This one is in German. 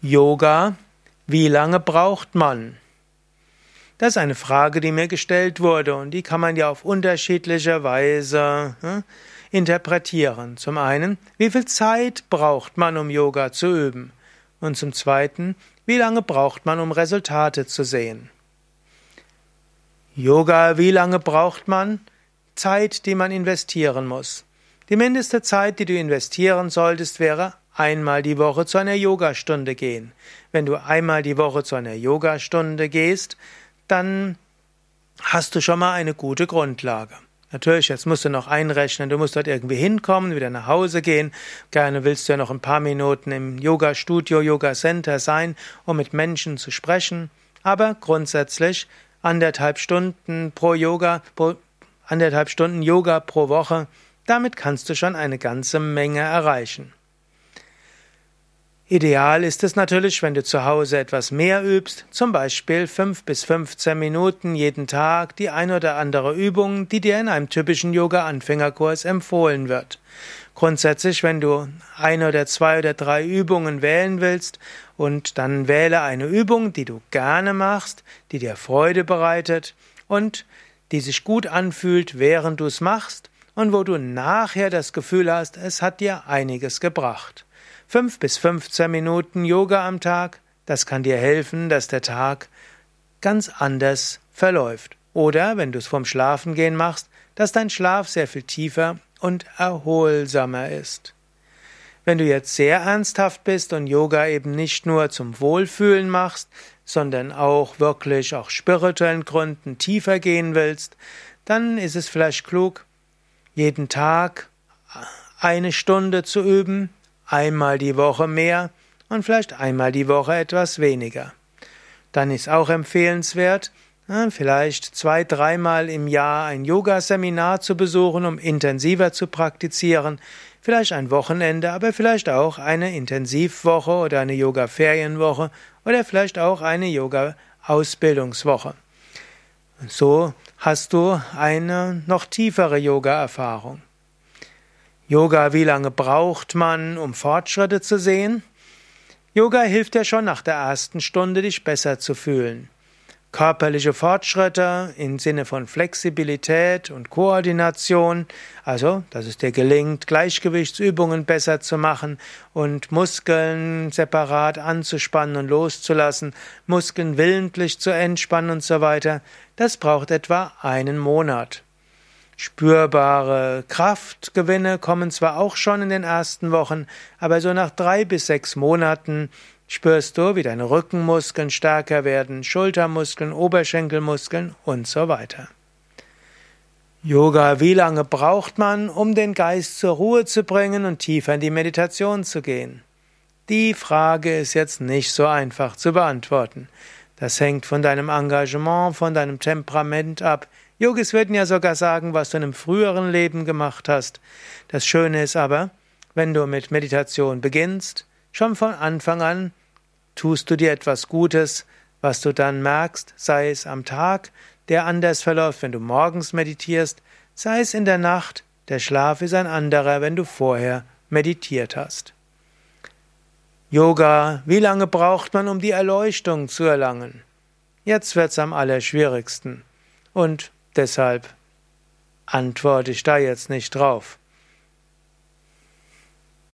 Yoga, wie lange braucht man? Das ist eine Frage, die mir gestellt wurde und die kann man ja auf unterschiedliche Weise hm, interpretieren. Zum einen, wie viel Zeit braucht man, um Yoga zu üben? Und zum zweiten, wie lange braucht man, um Resultate zu sehen? Yoga, wie lange braucht man? Zeit, die man investieren muss. Die mindeste Zeit, die du investieren solltest, wäre einmal die Woche zu einer Yogastunde gehen. Wenn du einmal die Woche zu einer Yogastunde gehst, dann hast du schon mal eine gute Grundlage. Natürlich, jetzt musst du noch einrechnen, du musst dort irgendwie hinkommen, wieder nach Hause gehen. Gerne willst du ja noch ein paar Minuten im Yoga-Studio, Yoga-Center sein, um mit Menschen zu sprechen. Aber grundsätzlich anderthalb Stunden pro Yoga, pro, anderthalb Stunden Yoga pro Woche, damit kannst du schon eine ganze Menge erreichen. Ideal ist es natürlich, wenn du zu Hause etwas mehr übst, zum Beispiel fünf bis 15 Minuten jeden Tag die ein oder andere Übung, die dir in einem typischen Yoga-Anfängerkurs empfohlen wird. Grundsätzlich, wenn du ein oder zwei oder drei Übungen wählen willst und dann wähle eine Übung, die du gerne machst, die dir Freude bereitet und die sich gut anfühlt, während du es machst und wo du nachher das Gefühl hast, es hat dir einiges gebracht. Fünf bis 15 Minuten Yoga am Tag, das kann dir helfen, dass der Tag ganz anders verläuft. Oder, wenn du es vorm Schlafengehen machst, dass dein Schlaf sehr viel tiefer und erholsamer ist. Wenn du jetzt sehr ernsthaft bist und Yoga eben nicht nur zum Wohlfühlen machst, sondern auch wirklich auch spirituellen Gründen tiefer gehen willst, dann ist es vielleicht klug, jeden Tag eine Stunde zu üben, einmal die Woche mehr und vielleicht einmal die Woche etwas weniger. Dann ist auch empfehlenswert, vielleicht zwei, dreimal im Jahr ein Yoga-Seminar zu besuchen, um intensiver zu praktizieren, vielleicht ein Wochenende, aber vielleicht auch eine Intensivwoche oder eine Yoga-Ferienwoche oder vielleicht auch eine Yoga-Ausbildungswoche. So hast du eine noch tiefere Yoga-Erfahrung. Yoga, wie lange braucht man, um Fortschritte zu sehen? Yoga hilft dir schon nach der ersten Stunde, dich besser zu fühlen. Körperliche Fortschritte im Sinne von Flexibilität und Koordination, also dass es dir gelingt, Gleichgewichtsübungen besser zu machen und Muskeln separat anzuspannen und loszulassen, Muskeln willentlich zu entspannen und so weiter, das braucht etwa einen Monat. Spürbare Kraftgewinne kommen zwar auch schon in den ersten Wochen, aber so nach drei bis sechs Monaten spürst du, wie deine Rückenmuskeln stärker werden, Schultermuskeln, Oberschenkelmuskeln und so weiter. Yoga, wie lange braucht man, um den Geist zur Ruhe zu bringen und tiefer in die Meditation zu gehen? Die Frage ist jetzt nicht so einfach zu beantworten. Das hängt von deinem Engagement, von deinem Temperament ab, Yogis würden ja sogar sagen, was du in einem früheren Leben gemacht hast. Das Schöne ist aber, wenn du mit Meditation beginnst, schon von Anfang an tust du dir etwas Gutes, was du dann merkst, sei es am Tag, der anders verläuft, wenn du morgens meditierst, sei es in der Nacht, der Schlaf ist ein anderer, wenn du vorher meditiert hast. Yoga, wie lange braucht man, um die Erleuchtung zu erlangen? Jetzt wird's am allerschwierigsten. Und Deshalb antworte ich da jetzt nicht drauf.